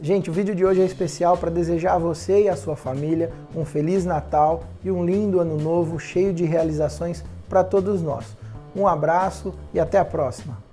Gente, o vídeo de hoje é especial para desejar a você e a sua família um feliz Natal e um lindo ano novo cheio de realizações para todos nós. Um abraço e até a próxima!